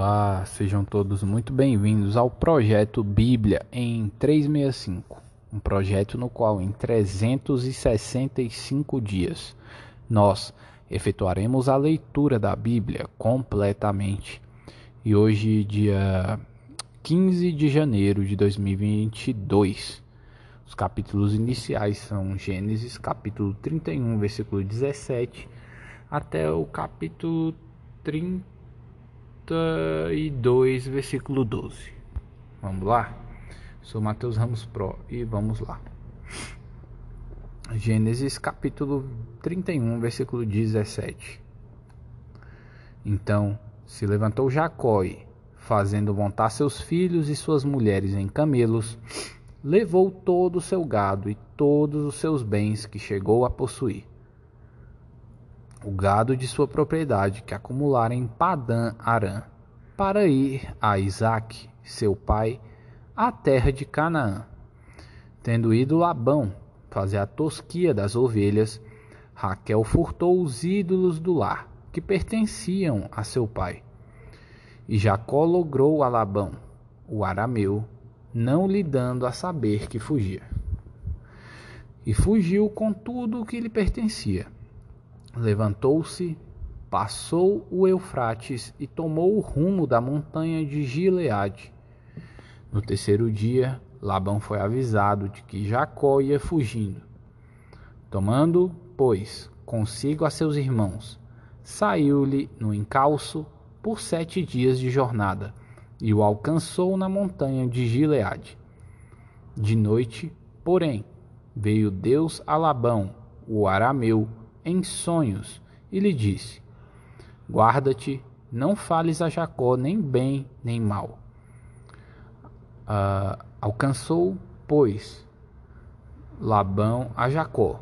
Olá, sejam todos muito bem-vindos ao projeto Bíblia em 365, um projeto no qual em 365 dias nós efetuaremos a leitura da Bíblia completamente. E hoje, dia 15 de janeiro de 2022, os capítulos iniciais são Gênesis capítulo 31, versículo 17, até o capítulo 30 32, versículo 12. Vamos lá? Sou Mateus Ramos Pro e vamos lá. Gênesis capítulo 31, versículo 17. Então se levantou Jacó e, fazendo montar seus filhos e suas mulheres em camelos, levou todo o seu gado e todos os seus bens que chegou a possuir o gado de sua propriedade que acumulara em Padã Arã, para ir a Isaque, seu pai, à terra de Canaã. Tendo ido Labão fazer a tosquia das ovelhas, Raquel furtou os ídolos do lar, que pertenciam a seu pai. E Jacó logrou a Labão, o arameu, não lhe dando a saber que fugia. E fugiu com tudo o que lhe pertencia Levantou-se, passou o Eufrates e tomou o rumo da montanha de Gileade. No terceiro dia, Labão foi avisado de que Jacó ia fugindo. Tomando, pois, consigo a seus irmãos, saiu-lhe no encalço por sete dias de jornada e o alcançou na montanha de Gileade. De noite, porém, veio Deus a Labão, o arameu, em sonhos e lhe disse: Guarda-te, não fales a Jacó nem bem nem mal. Uh, alcançou, pois, Labão a Jacó.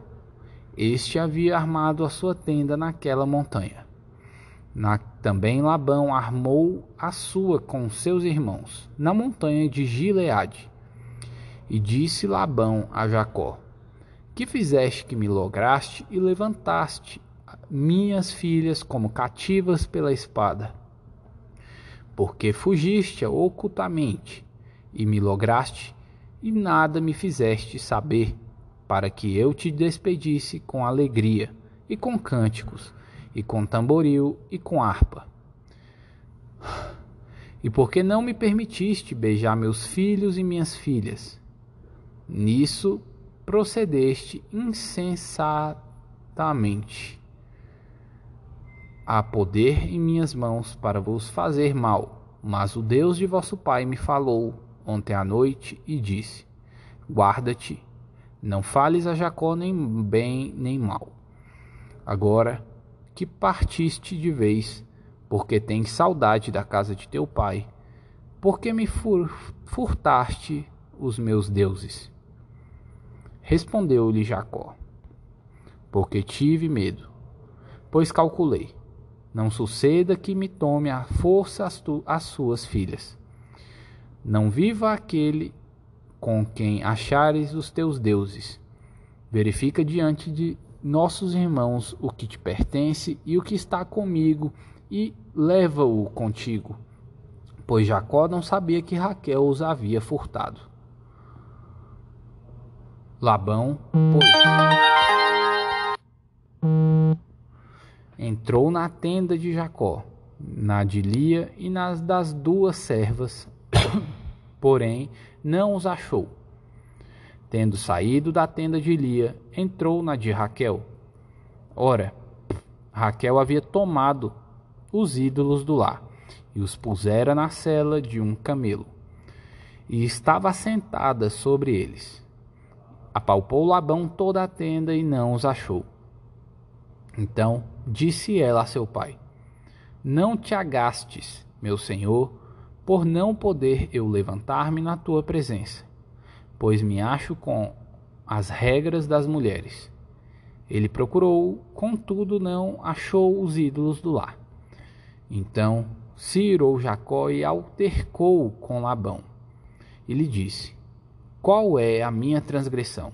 Este havia armado a sua tenda naquela montanha. Na, também Labão armou a sua com seus irmãos, na montanha de Gileade. E disse Labão a Jacó: que fizeste que me lograste e levantaste minhas filhas como cativas pela espada? Porque fugiste ocultamente e me lograste e nada me fizeste saber, para que eu te despedisse com alegria e com cânticos e com tamboril e com harpa. E porque não me permitiste beijar meus filhos e minhas filhas? Nisso procedeste insensatamente. Há poder em minhas mãos para vos fazer mal, mas o Deus de vosso Pai me falou ontem à noite e disse: Guarda-te, não fales a Jacó nem bem nem mal. Agora que partiste de vez, porque tens saudade da casa de teu pai, porque me furtaste os meus deuses. Respondeu-lhe Jacó: Porque tive medo, pois calculei: não suceda que me tome à força as, tu, as suas filhas. Não viva aquele com quem achares os teus deuses. Verifica diante de nossos irmãos o que te pertence e o que está comigo, e leva-o contigo. Pois Jacó não sabia que Raquel os havia furtado. Labão, pois, entrou na tenda de Jacó, na de Lia e nas das duas servas, porém não os achou. Tendo saído da tenda de Lia, entrou na de Raquel. Ora, Raquel havia tomado os ídolos do lar e os pusera na cela de um camelo, e estava assentada sobre eles. Apalpou Labão toda a tenda e não os achou. Então disse ela a seu pai: Não te agastes, meu senhor, por não poder eu levantar-me na tua presença, pois me acho com as regras das mulheres. Ele procurou, contudo não achou os ídolos do lar. Então se irou Jacó e altercou com Labão. E lhe disse: qual é a minha transgressão?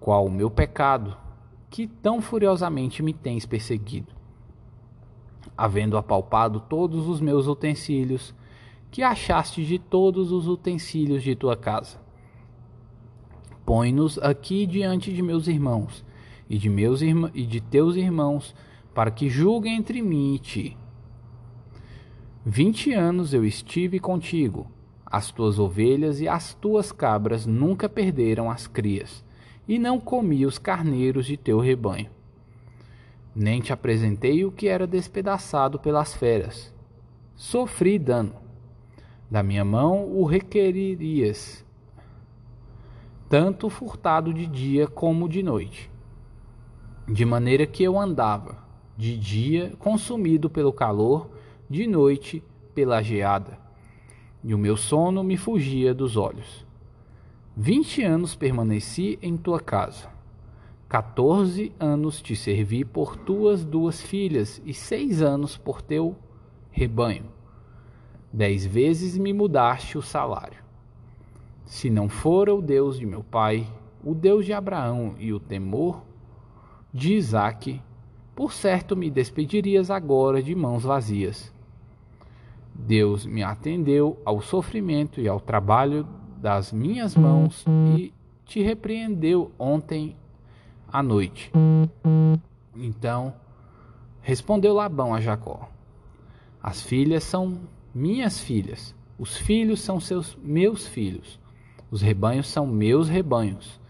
Qual o meu pecado que tão furiosamente me tens perseguido? havendo apalpado todos os meus utensílios, que achaste de todos os utensílios de tua casa. Põe-nos aqui diante de meus irmãos e de meus e de teus irmãos, para que julguem entre mim e ti. Vinte anos eu estive contigo, as tuas ovelhas e as tuas cabras nunca perderam as crias, e não comi os carneiros de teu rebanho. Nem te apresentei o que era despedaçado pelas feras. Sofri dano. Da minha mão o requeririas, tanto furtado de dia como de noite. De maneira que eu andava, de dia consumido pelo calor, de noite pela geada, e o meu sono me fugia dos olhos. Vinte anos permaneci em tua casa. Quatorze anos te servi por tuas duas filhas, e seis anos por teu rebanho. Dez vezes me mudaste o salário. Se não fora o Deus de meu pai, o Deus de Abraão e o temor de Isaque, por certo me despedirias agora de mãos vazias. Deus me atendeu ao sofrimento e ao trabalho das minhas mãos e te repreendeu ontem à noite. Então respondeu Labão a Jacó: As filhas são minhas filhas, os filhos são seus meus filhos, os rebanhos são meus rebanhos,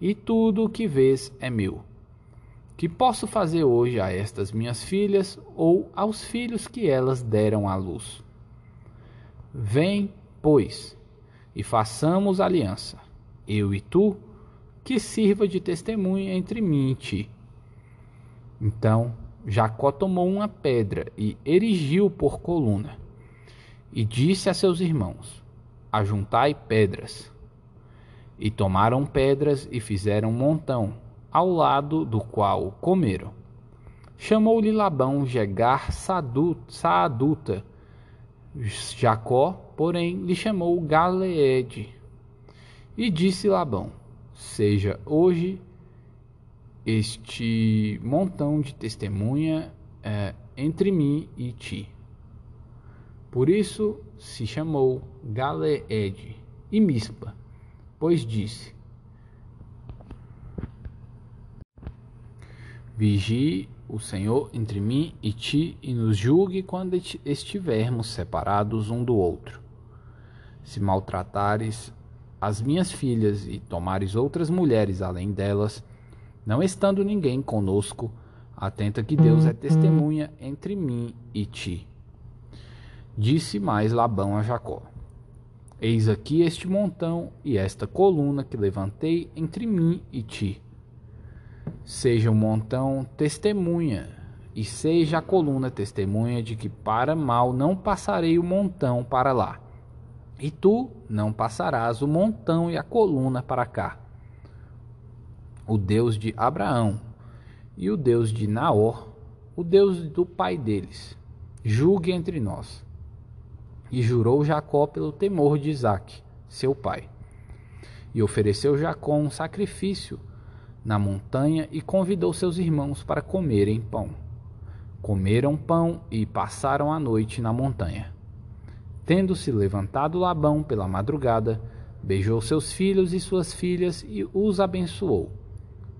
e tudo o que vês é meu. Que posso fazer hoje a estas minhas filhas ou aos filhos que elas deram à luz? Vem, pois, e façamos aliança, eu e tu, que sirva de testemunha entre mim e ti. Então Jacó tomou uma pedra e erigiu por coluna, e disse a seus irmãos: Ajuntai pedras. E tomaram pedras e fizeram um montão, ao lado do qual comeram. Chamou-lhe Labão Jegar Saaduta, Jacó, porém, lhe chamou Galeede. E disse Labão: Seja hoje este montão de testemunha é, entre mim e ti. Por isso se chamou Galeede e Mispa, pois disse: Vigie o Senhor entre mim e ti, e nos julgue quando estivermos separados um do outro. Se maltratares as minhas filhas e tomares outras mulheres além delas, não estando ninguém conosco, atenta que Deus é testemunha entre mim e ti. Disse mais Labão a Jacó: Eis aqui este montão e esta coluna que levantei entre mim e ti seja o montão testemunha, e seja a coluna testemunha de que para mal não passarei o montão para lá, e tu não passarás o montão e a coluna para cá. O Deus de Abraão e o Deus de Naor, o Deus do pai deles, julgue entre nós. E jurou Jacó pelo temor de Isaque, seu pai. E ofereceu Jacó um sacrifício na montanha e convidou seus irmãos para comerem pão. Comeram pão e passaram a noite na montanha. Tendo-se levantado Labão pela madrugada, beijou seus filhos e suas filhas e os abençoou.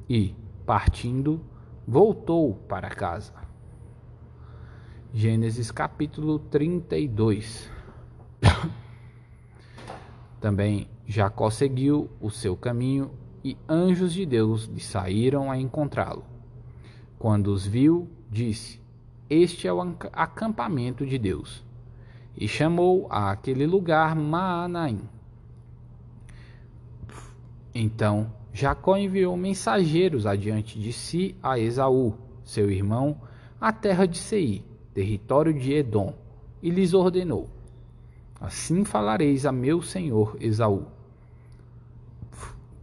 E, partindo, voltou para casa. Gênesis capítulo 32 Também Jacó seguiu o seu caminho e anjos de Deus lhe saíram a encontrá-lo. Quando os viu, disse: Este é o acampamento de Deus. E chamou a aquele lugar Maanaim. Então Jacó enviou mensageiros adiante de si a Esaú, seu irmão, à terra de Seir, território de Edom, e lhes ordenou: Assim falareis a meu senhor Esaú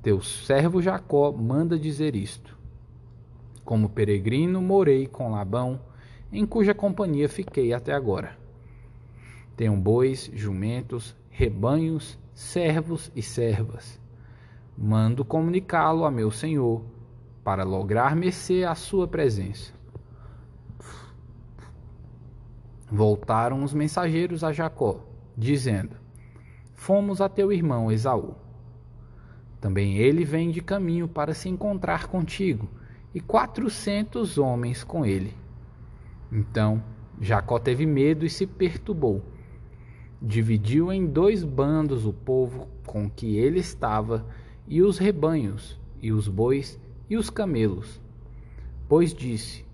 teu servo Jacó manda dizer isto: Como peregrino morei com Labão, em cuja companhia fiquei até agora. Tenho bois, jumentos, rebanhos, servos e servas. Mando comunicá-lo a meu senhor, para lograr mercê à sua presença. Voltaram os mensageiros a Jacó, dizendo: Fomos a teu irmão Esaú. Também ele vem de caminho para se encontrar contigo, e quatrocentos homens com ele. Então Jacó teve medo e se perturbou. Dividiu em dois bandos o povo com que ele estava, e os rebanhos, e os bois, e os camelos. Pois disse: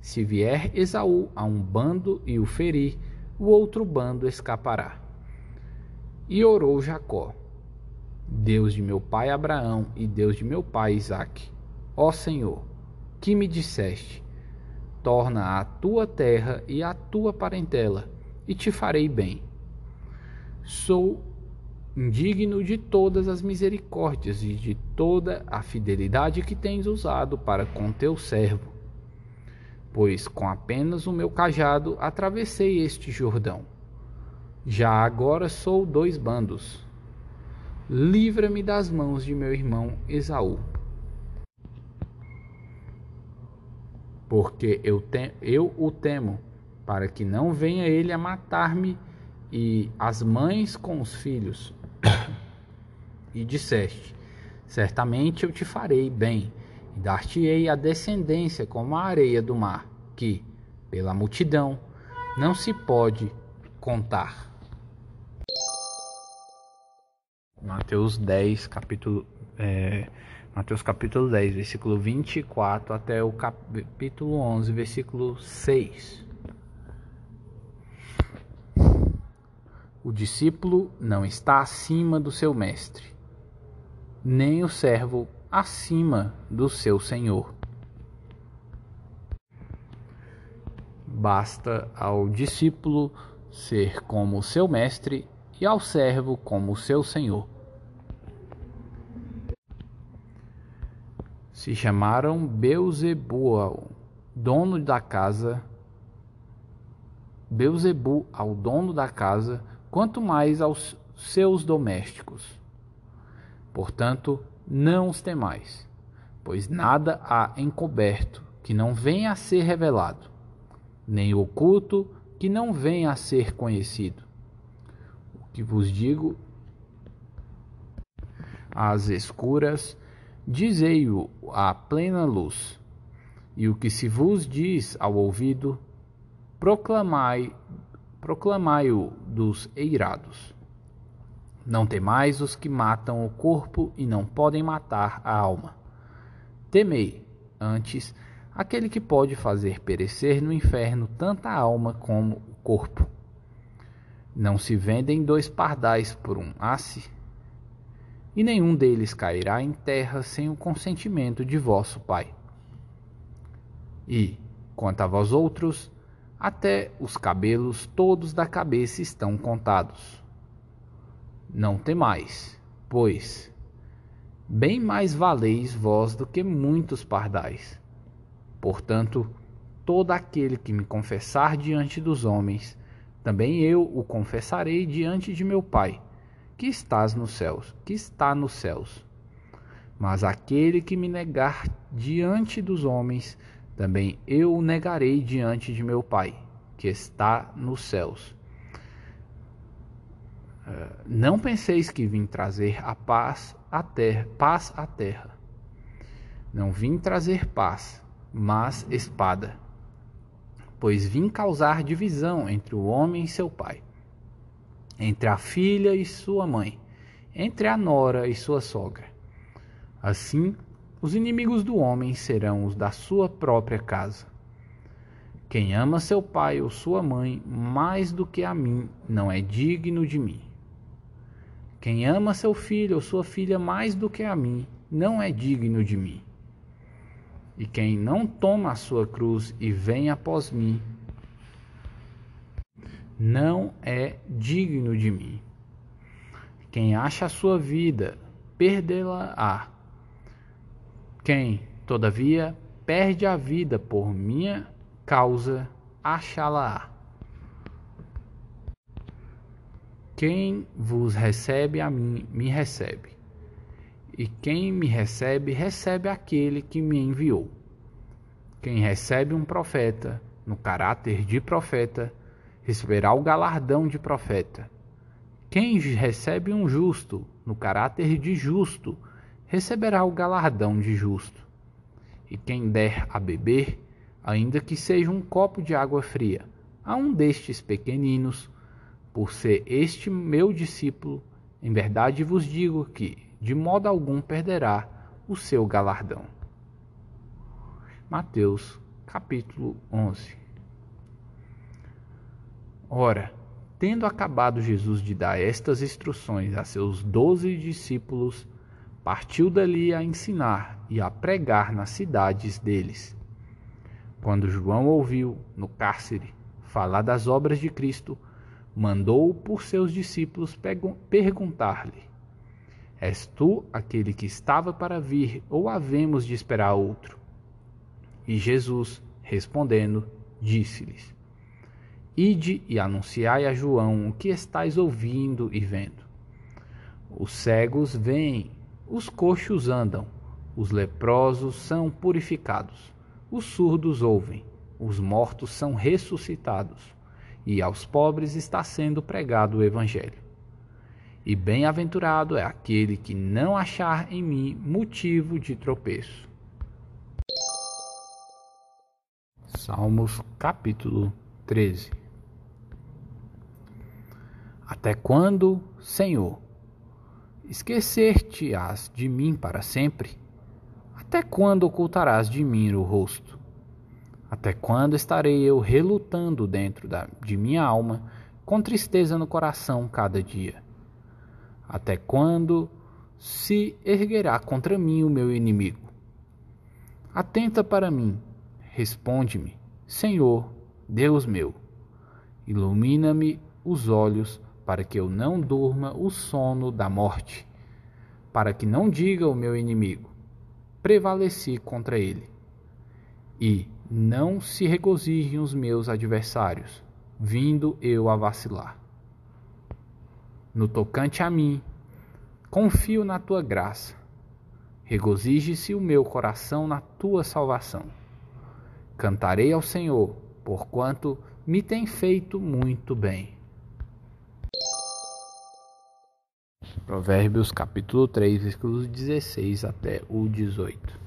Se vier Esaú a um bando e o ferir, o outro bando escapará. E orou Jacó: Deus de meu pai Abraão e Deus de meu pai Isaque, ó Senhor, que me disseste: Torna a tua terra e a tua parentela, e te farei bem. Sou indigno de todas as misericórdias e de toda a fidelidade que tens usado para com teu servo. Pois com apenas o meu cajado atravessei este Jordão. Já agora sou dois bandos. Livra-me das mãos de meu irmão Esaú. Porque eu, te, eu o temo, para que não venha ele a matar-me e as mães com os filhos. e disseste: Certamente eu te farei bem, e dar-te-ei a descendência como a areia do mar, que, pela multidão, não se pode contar. Mateus 10, capítulo, é, Mateus capítulo 10, versículo 24 até o capítulo 11, versículo 6. O discípulo não está acima do seu mestre, nem o servo acima do seu senhor. Basta ao discípulo ser como o seu mestre e ao servo como o seu senhor. Se chamaram Beuzebu, dono da casa, Beuzebu ao dono da casa quanto mais aos seus domésticos. Portanto, não os temais, pois nada há encoberto que não venha a ser revelado, nem oculto que não venha a ser conhecido. Que vos digo às escuras, dizei-o à plena luz, e o que se vos diz ao ouvido, proclamai proclamai-o dos eirados. Não temais os que matam o corpo e não podem matar a alma. Temei, antes, aquele que pode fazer perecer no inferno tanta alma como o corpo. Não se vendem dois pardais por um asse, e nenhum deles cairá em terra sem o consentimento de vosso Pai. E, quanto a vós outros, até os cabelos todos da cabeça estão contados. Não temais, pois bem mais valeis vós do que muitos pardais. Portanto, todo aquele que me confessar diante dos homens, também eu o confessarei diante de meu Pai, que estás nos céus, que está nos céus. Mas aquele que me negar diante dos homens, também eu o negarei diante de meu Pai, que está nos céus. Eh, não penseis que vim trazer a paz à terra, paz à terra. Não vim trazer paz, mas espada. Pois vim causar divisão entre o homem e seu pai, entre a filha e sua mãe, entre a nora e sua sogra. Assim, os inimigos do homem serão os da sua própria casa. Quem ama seu pai ou sua mãe mais do que a mim não é digno de mim. Quem ama seu filho ou sua filha mais do que a mim não é digno de mim. E quem não toma a sua cruz e vem após mim não é digno de mim. Quem acha a sua vida, perdê-la-á quem, todavia, perde a vida por minha causa, achá-la-á. Quem vos recebe a mim, me recebe. E quem me recebe, recebe aquele que me enviou. Quem recebe um profeta, no caráter de profeta, receberá o galardão de profeta. Quem recebe um justo, no caráter de justo, receberá o galardão de justo. E quem der a beber, ainda que seja um copo de água fria, a um destes pequeninos, por ser este meu discípulo, em verdade vos digo que, de modo algum, perderá o seu galardão. Mateus, capítulo 11 Ora, tendo acabado Jesus de dar estas instruções a seus doze discípulos, partiu dali a ensinar e a pregar nas cidades deles. Quando João ouviu, no cárcere, falar das obras de Cristo, mandou por seus discípulos perguntar-lhe: És tu aquele que estava para vir, ou havemos de esperar outro? E Jesus, respondendo, disse-lhes: Ide e anunciai a João o que estáis ouvindo e vendo. Os cegos veem, os coxos andam, os leprosos são purificados, os surdos ouvem, os mortos são ressuscitados, e aos pobres está sendo pregado o Evangelho. E bem-aventurado é aquele que não achar em mim motivo de tropeço. Salmos capítulo 13 até quando, Senhor? Esquecer-te-ás de mim para sempre? Até quando ocultarás de mim o rosto? Até quando estarei eu relutando dentro da, de minha alma, com tristeza no coração cada dia? Até quando se erguerá contra mim o meu inimigo? Atenta para mim, responde-me, Senhor, Deus meu. Ilumina-me os olhos para que eu não durma o sono da morte, para que não diga o meu inimigo: prevaleci contra ele. E não se regozijem os meus adversários, vindo eu a vacilar. No tocante a mim, confio na tua graça. Regozije-se o meu coração na tua salvação. Cantarei ao Senhor, porquanto me tem feito muito bem. Provérbios capítulo 3, versículos 16 até o 18.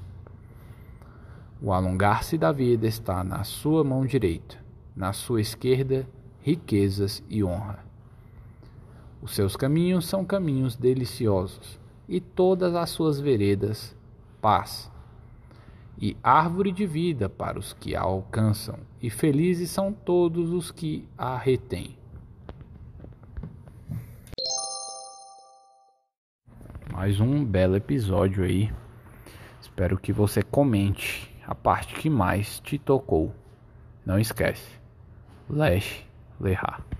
O alongar-se da vida está na sua mão direita, na sua esquerda, riquezas e honra. Os seus caminhos são caminhos deliciosos, e todas as suas veredas, paz. E árvore de vida para os que a alcançam, e felizes são todos os que a retêm. mais um belo episódio aí. Espero que você comente a parte que mais te tocou. Não esquece. Lash Lehar.